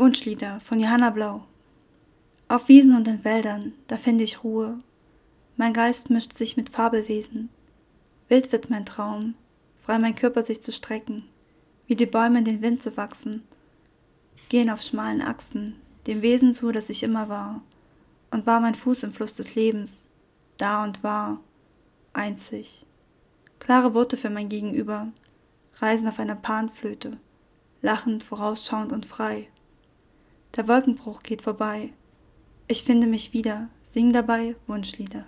Wunschlieder von Johanna Blau. Auf Wiesen und in Wäldern, da find ich Ruhe. Mein Geist mischt sich mit Fabelwesen. Wild wird mein Traum, frei mein Körper sich zu strecken, wie die Bäume in den Wind zu wachsen, gehen auf schmalen Achsen, dem Wesen zu, das ich immer war, und war mein Fuß im Fluss des Lebens, da und war, einzig. Klare Worte für mein Gegenüber, reisen auf einer Panflöte, lachend, vorausschauend und frei. Der Wolkenbruch geht vorbei. Ich finde mich wieder, sing dabei Wunschlieder.